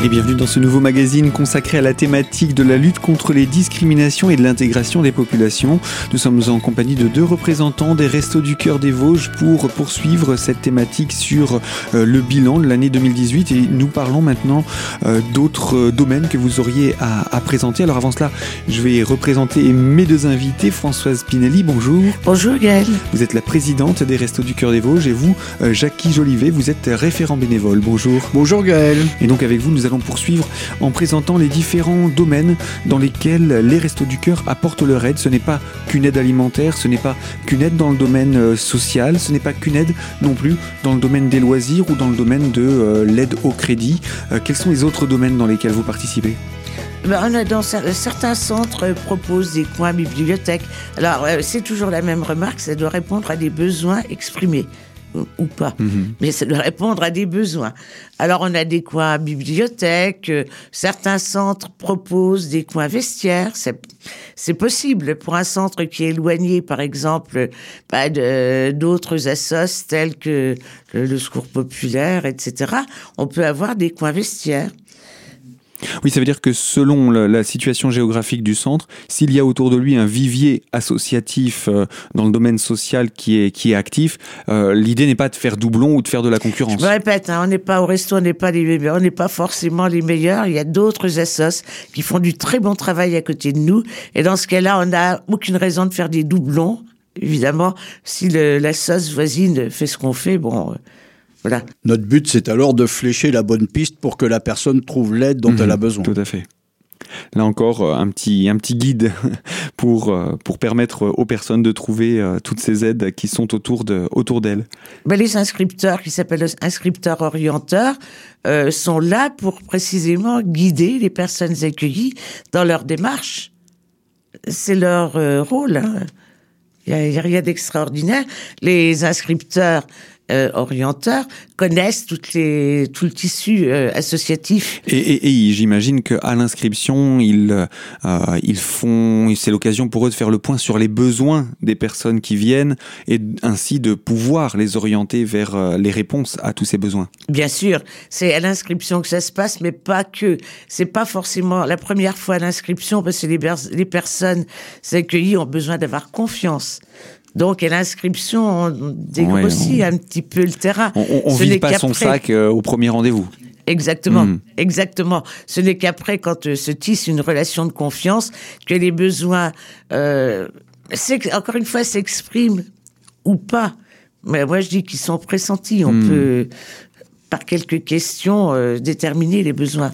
Et bienvenue dans ce nouveau magazine consacré à la thématique de la lutte contre les discriminations et de l'intégration des populations. Nous sommes en compagnie de deux représentants des Restos du Cœur des Vosges pour poursuivre cette thématique sur euh, le bilan de l'année 2018 et nous parlons maintenant euh, d'autres euh, domaines que vous auriez à, à, présenter. Alors avant cela, je vais représenter mes deux invités. Françoise Pinelli, bonjour. Bonjour Gaëlle. Vous êtes la présidente des Restos du Cœur des Vosges et vous, Jackie Jolivet, vous êtes référent bénévole. Bonjour. Bonjour Gaëlle. Et donc avec vous, nous allons poursuivre en présentant les différents domaines dans lesquels les Restos du Cœur apportent leur aide. Ce n'est pas qu'une aide alimentaire, ce n'est pas qu'une aide dans le domaine euh, social, ce n'est pas qu'une aide non plus dans le domaine des loisirs ou dans le domaine de euh, l'aide au crédit. Euh, quels sont les autres domaines dans lesquels vous participez? Ben, certains centres proposent des coins bibliothèques. Alors c'est toujours la même remarque, ça doit répondre à des besoins exprimés ou pas, mhm. mais ça doit répondre à des besoins. Alors on a des coins bibliothèques, euh, certains centres proposent des coins vestiaires, c'est possible pour un centre qui est éloigné, par exemple, bah, d'autres assos tels que le Secours populaire, etc. On peut avoir des coins vestiaires. Oui, ça veut dire que selon la, situation géographique du centre, s'il y a autour de lui un vivier associatif euh, dans le domaine social qui est, qui est actif, euh, l'idée n'est pas de faire doublon ou de faire de la concurrence. Je répète, hein, on n'est pas au resto, on n'est pas, les, on n'est pas forcément les meilleurs. Il y a d'autres assos qui font du très bon travail à côté de nous. Et dans ce cas-là, on n'a aucune raison de faire des doublons. Évidemment, si la sauce voisine fait ce qu'on fait, bon, notre but, c'est alors de flécher la bonne piste pour que la personne trouve l'aide dont elle a mhm. besoin. Tout à fait. Là encore, euh, un petit, un petit guide pour, euh, pour permettre aux personnes de trouver euh, toutes ces aides qui sont autour d'elles. Autour ben, les inscripteurs, qui s'appellent inscripteurs orienteurs, sont là pour précisément guider les personnes accueillies dans leur démarche. C'est leur rôle. Hein. Il n'y a, a, rien d'extraordinaire. Les inscripteurs euh, orienteurs connaissent toutes les, tout le tissu euh, associatif. Et, et, et j'imagine qu'à l'inscription, ils, euh, ils font, c'est l'occasion pour eux de faire le point sur les besoins des personnes qui viennent et ainsi de pouvoir les orienter vers les réponses à tous ces besoins. Bien sûr, c'est à l'inscription que ça se passe, mais pas que. C'est pas forcément la première fois à l'inscription parce que les, les personnes accueillies ont besoin d'avoir confiance donc, à l'inscription, on dégrossit un petit peu le terrain. On, ne vide pas son sac euh, au premier rendez-vous. Exactement, hmm. exactement. Ce n'est qu'après, quand euh, se tisse une relation de confiance, que les besoins, euh, encore une fois, s'expriment ou pas. Mais moi, je dis qu'ils sont pressentis. On hmm. peut, par quelques questions, déterminer les besoins.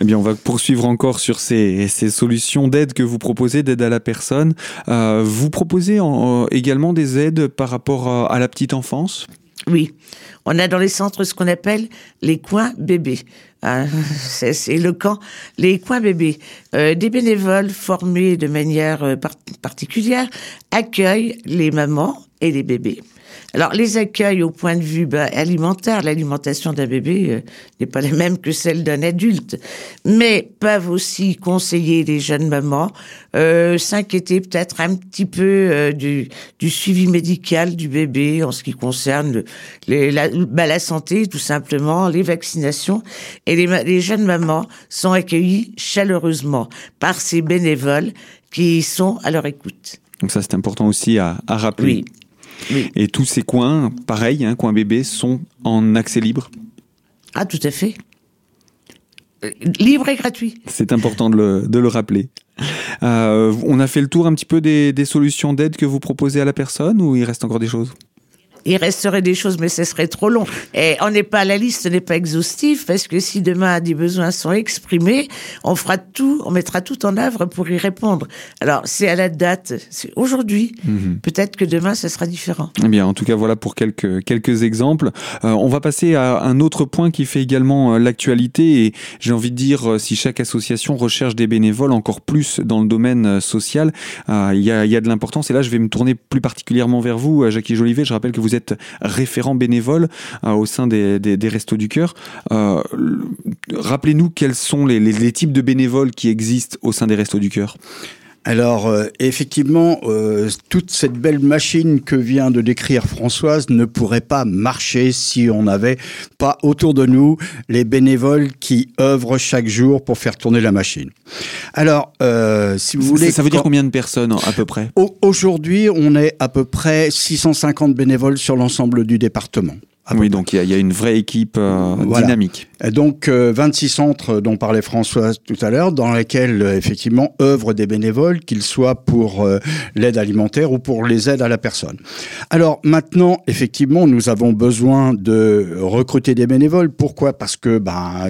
Eh bien, on va poursuivre encore sur ces, solutions d'aide que vous proposez, d'aide à la personne. Euh, vous proposez également des aides par rapport à, la petite enfance? Oui. On a dans les centres ce qu'on appelle les coins bébés. Ah, c'est le camp, les coins bébés. Euh, des bénévoles formés de manière euh, particulière accueillent les mamans et les bébés alors, les accueils au point de vue bah, alimentaire, l'alimentation d'un bébé euh, n'est pas la même que celle d'un adulte, mais peuvent aussi conseiller les jeunes mamans, euh, s'inquiéter peut-être un petit peu euh, du, du, suivi médical du bébé en ce qui concerne le, la, bah, la, santé, tout simplement, les vaccinations. Et les, les jeunes mamans sont accueillies chaleureusement par ces bénévoles qui sont à leur écoute. Donc ça, c'est important aussi à, à rappeler. Oui. Et tous ces coins, pareil, hein, coins bébés, sont en accès libre Ah, tout à fait. Euh, libre et gratuit. C'est important de le, de le rappeler. Euh, on a fait le tour un petit peu des, des solutions d'aide que vous proposez à la personne ou il reste encore des choses? Il resterait des choses, mais ce serait trop long. Et on n'est pas, la liste n'est pas exhaustive, parce que si demain des besoins sont exprimés, on fera tout, on mettra tout en œuvre pour y répondre. Alors, c'est à la date, c'est aujourd'hui. Mhm. Peut-être que demain, ce sera différent. Eh bien, en tout cas, voilà pour quelques, quelques exemples. Euh, on va passer à un autre point qui fait également euh, l'actualité, et j'ai envie de dire, euh, si chaque association recherche des bénévoles encore plus dans le domaine social, il y, a, y a de l'importance. Et là, je vais me tourner plus particulièrement vers vous, Jackie Jolivet. Je rappelle que vous vous êtes référent bénévole euh, au sein des, Restos du Cœur. Euh, rappelez-nous quels sont les, types de bénévoles qui existent au sein des Restos du Cœur. Alors, euh, effectivement, euh, toute cette belle machine que vient de décrire Françoise ne pourrait pas marcher si on n'avait pas autour de nous les bénévoles qui œuvrent chaque jour pour faire tourner la machine. Alors, euh, si vous voulez... Ça veut dire combien de personnes à peu près? Aujourd'hui, on est à peu près 650 bénévoles sur l'ensemble du département. Oui, donc il y, a une vraie équipe euh, dynamique. donc 26 euh, centres dont parlait Françoise tout à l'heure, dans lesquels euh, effectivement œuvrent des bénévoles, qu'ils soient pour l'aide alimentaire ou pour les aides à la personne. Alors maintenant, effectivement, nous avons besoin de recruter des bénévoles. Pourquoi? Parce que ben,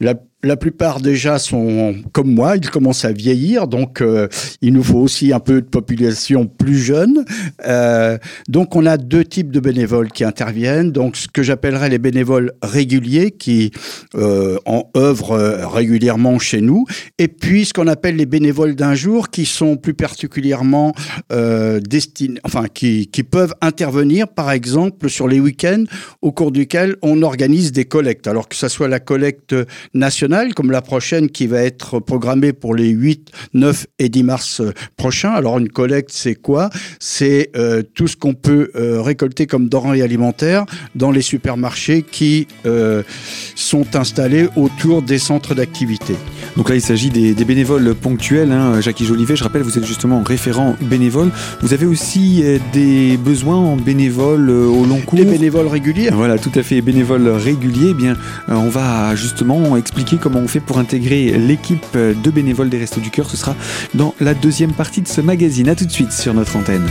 la la plupart déjà sont comme moi, ils commencent à vieillir, donc euh, il nous faut aussi un peu de population plus jeune. Euh, donc on a deux types de bénévoles qui interviennent. Donc ce que j'appellerais les bénévoles réguliers qui euh, en œuvrent régulièrement chez nous, et puis ce qu'on appelle les bénévoles d'un jour qui sont plus particulièrement destinés, enfin qui, qui peuvent intervenir par exemple sur les week-ends au cours duquel on organise des collectes, alors que ce soit la collecte nationale comme la prochaine qui va être programmée pour les 8, 9 et 10 mars euh, prochains. Alors une collecte, c'est quoi? C'est euh, tout ce qu'on peut euh, récolter comme denrées alimentaires dans les supermarchés qui sont installés autour des centres d'activité. Donc là, il s'agit des, bénévoles ponctuels. Hein. Jackie Jolivet, je rappelle, vous êtes justement référent bénévole. Vous avez aussi des besoins en bénévoles au long cours? Des bénévoles réguliers. Voilà, tout à fait, bénévoles réguliers. Eh bien, on va justement expliquer comment on fait pour intégrer l'équipe de bénévoles des Restos du Cœur. Ce sera dans la deuxième partie de ce magazine. A tout de suite sur notre antenne.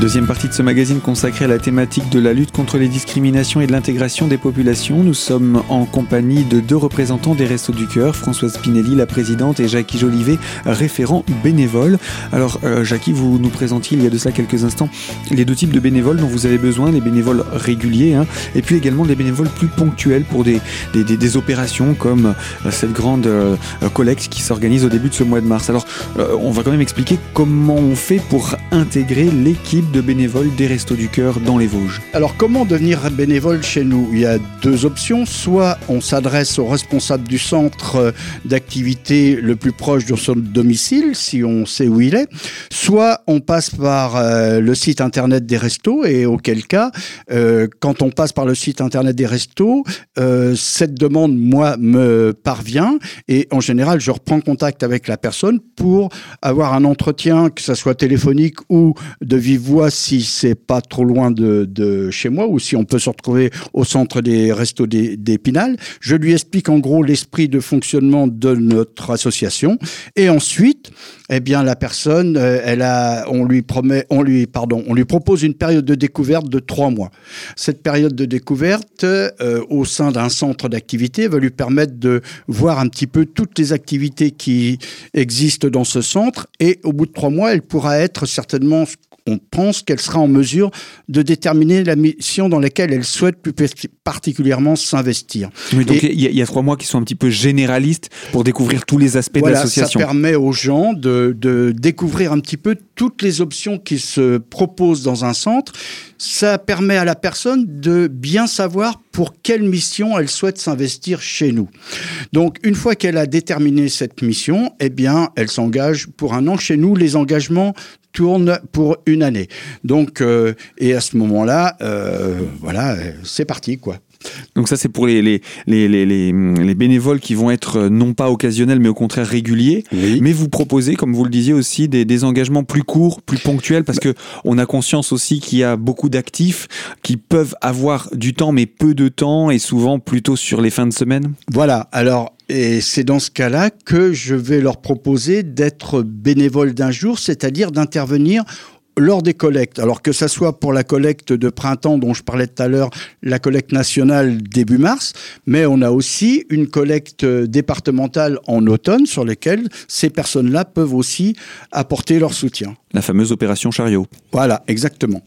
Deuxième partie de ce magazine consacré à la thématique de la lutte contre les discriminations et de l'intégration des populations. Nous sommes en compagnie de deux représentants des Restos du Cœur, Françoise Spinelli, la présidente, et Jackie Jolivet, référent bénévole. Alors, euh, Jackie, vous nous présentiez il y a de cela quelques instants les deux types de bénévoles dont vous avez besoin, les bénévoles réguliers, hein, et puis également des bénévoles plus ponctuels pour des, des, opérations comme euh, cette grande euh, collecte qui s'organise au début de ce mois de mars. Alors, on va quand même expliquer comment on fait pour intégrer l'équipe de bénévoles des Restos du Cœur dans les Vosges. Alors comment devenir bénévole chez nous? Il y a deux options. Soit on s'adresse au responsable du centre d'activité le plus proche de son domicile, si on sait où il est. Soit on passe par euh, le site internet des restos et auquel cas, euh, quand on passe par le site internet des restos, euh, cette demande, moi, me parvient et en général, je reprends contact avec la personne pour avoir un entretien, que ce soit téléphonique ou de vive voix si c'est pas trop loin de, chez moi ou si on peut se retrouver au centre des restos d'Épinal. Je lui explique en gros l'esprit de fonctionnement de notre association et ensuite, eh bien la personne, euh, elle a, on lui promet, on lui, pardon, on lui propose une période de découverte de trois mois. Cette période de découverte euh, au sein d'un centre d'activité va lui permettre de voir un petit peu toutes les activités qui existent dans ce centre et au bout de trois mois, elle pourra être certainement on pense qu'elle sera en mesure de déterminer la mission dans laquelle elle souhaite plus particulièrement s'investir. donc il y, a trois mois qui sont un petit peu généralistes pour découvrir tous les aspects de l'association. Ça permet aux gens de, de découvrir un petit peu toutes les options qui se proposent dans un centre. Ça permet à la personne de bien savoir pour quelle mission elle souhaite s'investir chez nous. Donc, une fois qu'elle a déterminé cette mission, eh bien, elle s'engage pour un an chez nous. Les engagements tournent pour une année. Donc, euh, et à ce moment-là, euh, voilà, c'est parti, quoi. Donc ça, c'est pour les, les, les, les, bénévoles qui vont être euh, non pas occasionnels, mais au contraire réguliers. Mais vous proposez, comme vous le disiez aussi, des, des engagements plus courts, plus ponctuels, parce que on a conscience aussi qu'il y a beaucoup d'actifs qui peuvent avoir du temps, mais peu de temps, et souvent plutôt sur les fins de semaine. Voilà. Alors, et c'est dans ce cas-là que je vais leur proposer d'être bénévole d'un jour, c'est-à-dire d'intervenir lors des collectes, alors que ça soit pour la collecte de printemps dont je parlais tout à l'heure, la collecte nationale début mars, mais on a aussi une collecte départementale en automne sur lesquelles ces personnes-là peuvent aussi apporter leur soutien. La fameuse opération chariot. Voilà, exactement.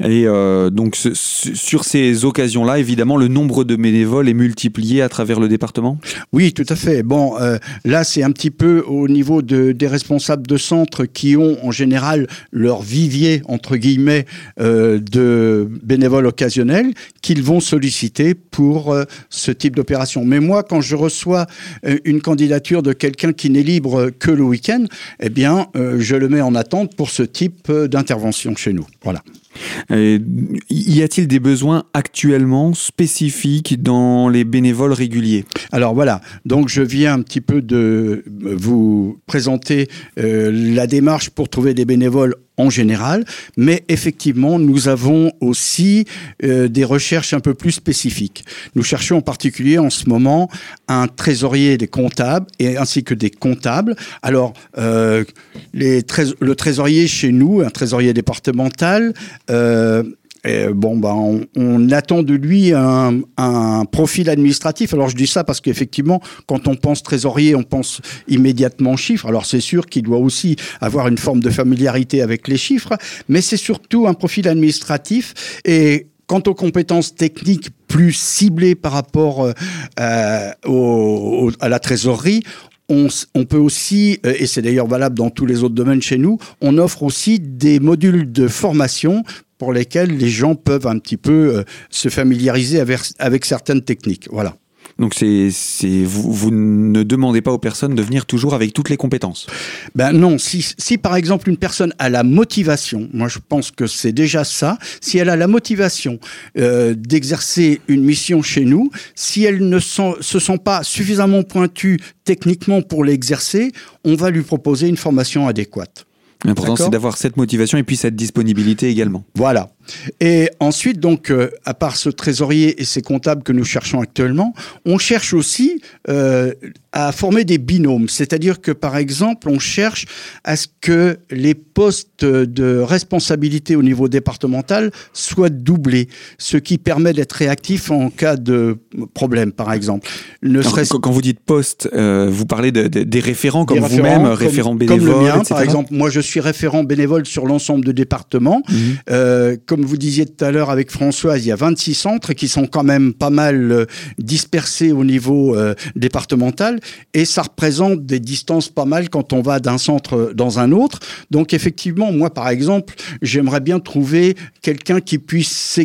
Et euh, donc sur ces occasions-là, évidemment, le nombre de bénévoles est multiplié à travers le département? Oui, tout à fait. Bon, euh, là, c'est un petit peu au niveau de, des responsables de centres qui ont en général leur vivier, entre guillemets, euh, de bénévoles occasionnels qu'ils vont solliciter pour ce type d'opération. Mais moi, quand je reçois une candidature de quelqu'un qui n'est libre que le week-end, eh bien, je le mets en attente pour ce type d'intervention chez nous. Voilà. Y a-t-il des besoins actuellement spécifiques dans les bénévoles réguliers? Alors voilà, donc je viens un petit peu de vous présenter euh, la démarche pour trouver des bénévoles en général, mais effectivement, nous avons aussi euh, des recherches un peu plus spécifiques. Nous cherchons en particulier en ce moment un trésorier des comptables et ainsi que des comptables. Alors, euh, les le trésorier chez nous, un trésorier départemental, euh, bon, ben, on, attend de lui un, profil administratif. Alors je dis ça parce qu'effectivement, quand on pense trésorier, on pense immédiatement chiffres. Alors c'est sûr qu'il doit aussi avoir une forme de familiarité avec les chiffres, mais c'est surtout un profil administratif. Et quant aux compétences techniques plus ciblées par rapport euh, au, à la trésorerie, on, on, peut aussi, euh, et c'est d'ailleurs valable dans tous les autres domaines chez nous, on offre aussi des modules de formation pour lesquels les gens peuvent un petit peu euh, se familiariser avec, avec certaines techniques. Voilà. Donc c'est, c'est vous, vous, ne demandez pas aux personnes de venir toujours avec toutes les compétences? Ben non, si, si par exemple une personne a la motivation, moi je pense que c'est déjà ça, si elle a la motivation euh, d'exercer une mission chez nous, si elle ne se sent pas suffisamment pointue techniquement pour l'exercer, on va lui proposer une formation adéquate. L'important, c'est d'avoir cette motivation et puis cette disponibilité également. Voilà. Et ensuite, donc, euh, à part ce trésorier et ces comptables que nous cherchons actuellement, on cherche aussi euh, à former des binômes. C'est-à-dire que, par exemple, on cherche à ce que les postes de responsabilité au niveau départemental soient doublés, ce qui permet d'être réactif en cas de problème, par exemple. Ne quand, vous dites poste, euh, vous parlez de, des référents comme vous-même, référents bénévoles, comme le mien, par exemple. Moi, je suis référent bénévole sur l'ensemble de départements. Mhm. comme vous disiez tout à l'heure avec Françoise, il y a 26 centres qui sont quand même pas mal euh, dispersés au niveau euh, départemental et ça représente des distances pas mal quand on va d'un centre dans un autre. Donc effectivement, moi par exemple, j'aimerais bien trouver quelqu'un qui puisse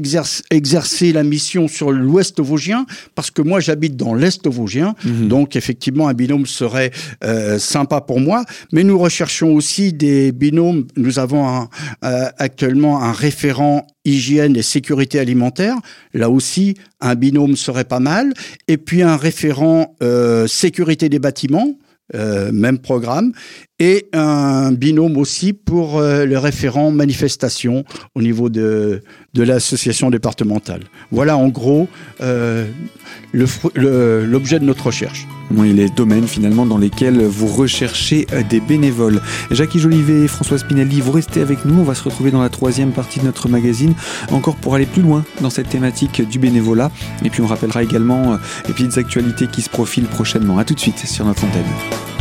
exercer la mission sur l'ouest vosgien parce que moi j'habite dans l'est vosgien. Mhm. Donc effectivement, un binôme serait euh, sympa pour moi. Mais nous recherchons aussi des binômes. Nous avons actuellement un référent hygiène et sécurité alimentaire. Là aussi, un binôme serait pas mal. Et puis un référent euh, sécurité des bâtiments, euh, même programme. Et un binôme aussi pour euh, le référent manifestation au niveau de, de l'association départementale. Voilà en gros l'objet de notre recherche. Les domaines finalement dans lesquels vous recherchez euh, des bénévoles. Jacques Jolivet et François Spinelli, vous restez avec nous. On va se retrouver dans la troisième partie de notre magazine, encore pour aller plus loin dans cette thématique du bénévolat. Et puis on rappellera également euh, les petites actualités qui se profilent prochainement. A tout de suite sur notre antenne.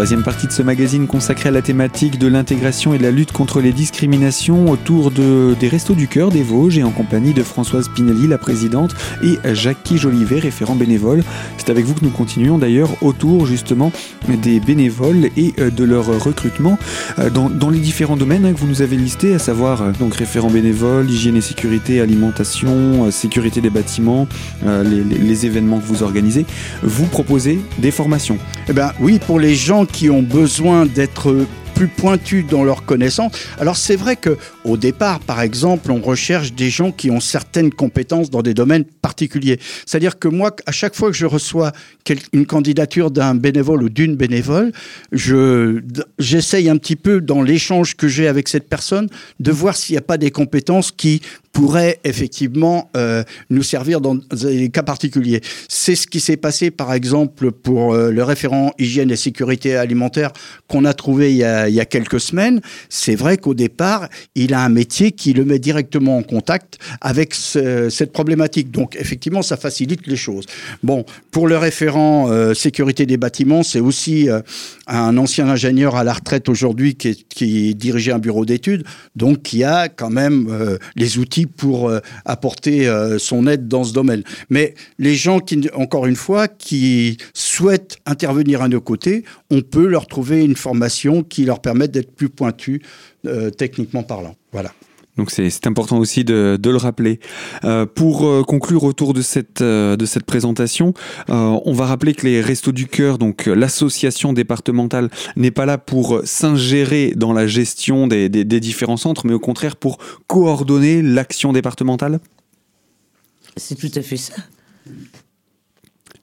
Troisième partie de ce magazine consacré à la thématique de l'intégration et de la lutte contre les discriminations autour de, des Restos du Cœur des Vosges et en compagnie de Françoise Pinelli, la présidente, et Jackie Jolivet, référent bénévole. C'est avec vous que nous continuons d'ailleurs autour justement des bénévoles et euh, de leur recrutement euh, dans, dans les différents domaines hein, que vous nous avez listés, à savoir euh, donc référent bénévole, hygiène et sécurité, alimentation, sécurité des bâtiments, les, les, événements que vous organisez. Vous proposez des formations. Eh bien oui, pour les gens qui ont besoin d'être plus pointus dans leurs connaissances. Alors c'est vrai que au départ, par exemple, on recherche des gens qui ont certaines compétences dans des domaines particuliers. C'est-à-dire que moi, à chaque fois que je reçois une candidature d'un bénévole ou d'une bénévole, je j'essaye un petit peu dans l'échange que j'ai avec cette personne de voir s'il n'y a pas des compétences qui pourrait effectivement euh, nous servir dans des cas particuliers. C'est ce qui s'est passé par exemple pour euh, le référent hygiène et sécurité alimentaire qu'on a trouvé il y a, il y a quelques semaines. C'est vrai qu'au départ, il a un métier qui le met directement en contact avec cette problématique. Donc effectivement, ça facilite les choses. Bon, pour le référent euh, sécurité des bâtiments, c'est aussi euh, un ancien ingénieur à la retraite aujourd'hui qui, qui, dirigeait un bureau d'études, donc qui a quand même euh, les outils pour apporter son aide dans ce domaine. Mais les gens qui, encore une fois, qui souhaitent intervenir à nos côtés, on peut leur trouver une formation qui leur permette d'être plus pointus techniquement parlant. Voilà. Donc c'est important aussi de, le rappeler. Euh, pour euh, conclure autour de cette, euh, de cette présentation, on va rappeler que les Restos du Cœur, donc l'association départementale, n'est pas là pour s'ingérer dans la gestion des, différents centres, mais au contraire pour coordonner l'action départementale C'est tout à fait ça.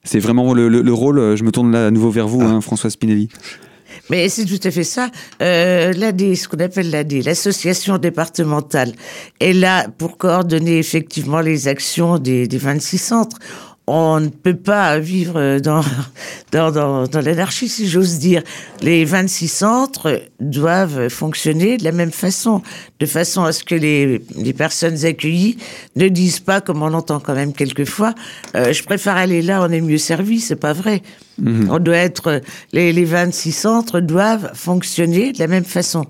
C'est vraiment le, rôle, je me tourne là à nouveau vers vous, hein, François Spinelli. Mais c'est tout à fait ça. Euh, L'AD, ce qu'on appelle l'AD, l'association départementale, est là pour coordonner effectivement les actions des, des 26 centres on ne peut pas vivre dans, dans, dans, dans l'anarchie, si j'ose dire. Les 26 centres doivent fonctionner de la même façon, de façon à ce que les, les personnes accueillies ne disent pas, comme on l'entend quand même quelquefois, euh, je préfère aller là, on est mieux servi, c'est pas vrai. Mhm. On doit être, les, les 26 centres doivent fonctionner de la même façon.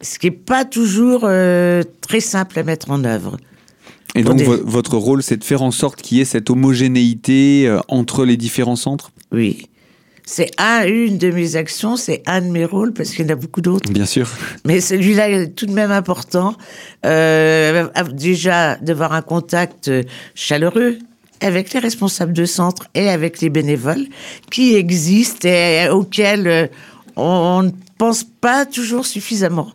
Ce qui n'est pas toujours euh, très simple à mettre en œuvre. Et donc votre rôle, c'est de faire en sorte qu'il y ait cette homogénéité euh, entre les différents centres? Oui. C'est un, une de mes actions, c'est un de mes rôles, parce qu'il y en a beaucoup d'autres. Bien sûr. Mais celui-là est tout de même important. Euh, déjà, d'avoir un contact chaleureux avec les responsables de centre et avec les bénévoles qui existent et auxquels euh, on ne pense pas toujours suffisamment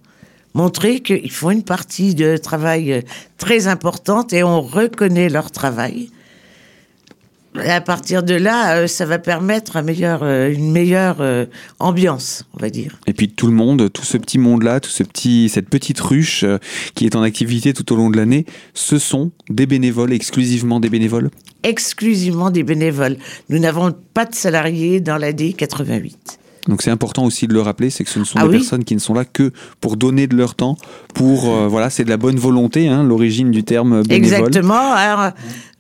montrer qu'ils font une partie de travail euh, très importante et on reconnaît leur travail. Et à partir de là, euh, ça va permettre un meilleur, euh, une meilleure ambiance, on va dire. Et puis tout le monde, tout ce petit monde-là, tout ce petit, cette petite ruche qui est en activité tout au long de l'année, ce sont des bénévoles, exclusivement des bénévoles? Exclusivement des bénévoles. Nous n'avons pas de salariés dans l'AD 88. Donc c'est important aussi de le rappeler, c'est que ce ne sont ah des personnes qui ne sont là que pour donner de leur temps, pour euh, voilà, c'est de la bonne volonté, hein, l'origine du terme bénévole. Exactement. Alors,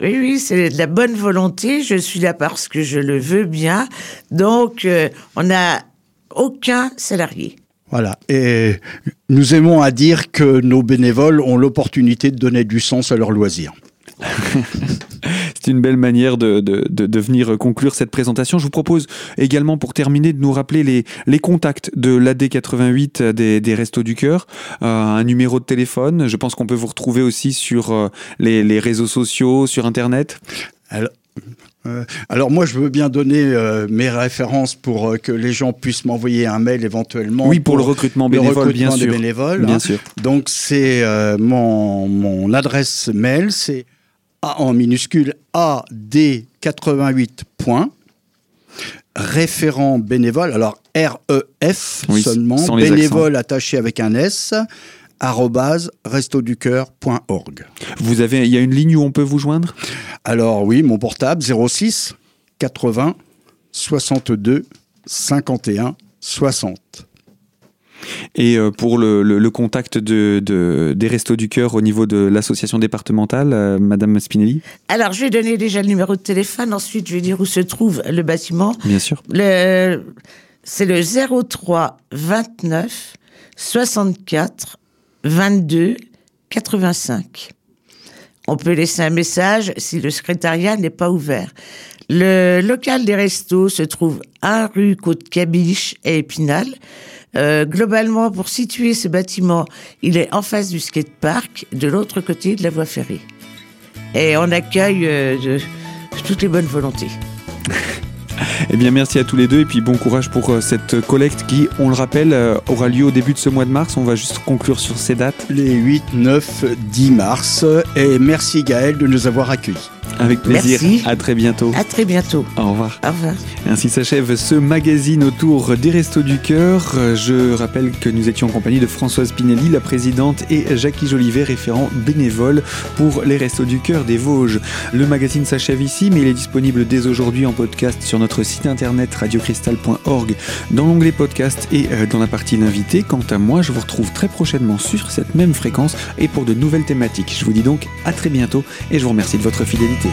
oui, oui, c'est de la bonne volonté. Je suis là parce que je le veux bien. Donc, euh, on n'a aucun salarié. Voilà. Et nous aimons à dire que nos bénévoles ont l'opportunité de donner du sens à leurs loisirs. C'est une belle manière de, de, venir conclure cette présentation. Je vous propose également, pour terminer, de nous rappeler les, les contacts de l'AD88 des, des Restos du Cœur, euh, un numéro de téléphone. Je pense qu'on peut vous retrouver aussi sur euh, les, les, réseaux sociaux, sur Internet. Alors, euh, alors moi, je veux bien donner mes références pour que les gens puissent m'envoyer un mail éventuellement. Oui, pour, le recrutement bénévole, bien sûr. Bénévoles, bien sûr. Donc c'est mon, mon adresse mail, c'est en minuscule AD88 points, référent bénévole, alors REF seulement, bénévole attaché avec un S, restoducœur.org. Vous avez, il y a une ligne où on peut vous joindre? Alors oui, mon portable 06 80 62 51 60. Et euh, pour le, contact de, des Restos du Cœur au niveau de l'association départementale, euh, Madame Spinelli? Alors, je vais donner déjà le numéro de téléphone. Ensuite, je vais dire où se trouve le bâtiment. Bien sûr. c'est le 03 29 64 22 85. On peut laisser un message si le secrétariat n'est pas ouvert. Le local des restos se trouve à rue Côte-Cabiche et Épinal. Euh, globalement, pour situer ce bâtiment, il est en face du skatepark, de l'autre côté de la voie ferrée. Et on accueille euh, toutes les bonnes volontés. Eh bien, merci à tous les deux et puis bon courage pour euh, cette collecte qui, on le rappelle, aura lieu au début de ce mois de mars. On va juste conclure sur ces dates. Les 8, 9, 10 mars. Et merci Gaël de nous avoir accueillis. Avec plaisir. Merci. À très bientôt. À très bientôt. Au revoir. Au revoir. Ainsi s'achève ce magazine autour des Restos du Cœur. Je rappelle que nous étions en compagnie de Françoise Pinelli, la présidente, et Jackie Jolivet, référent bénévole pour les Restos du Cœur des Vosges. Le magazine s'achève ici, mais il est disponible dès aujourd'hui en podcast sur notre site site internet radiocristal.org dans l'onglet podcast et euh, dans la partie l'invité. Quant à moi, je vous retrouve très prochainement sur cette même fréquence et pour de nouvelles thématiques. Je vous dis donc à très bientôt et je vous remercie de votre fidélité.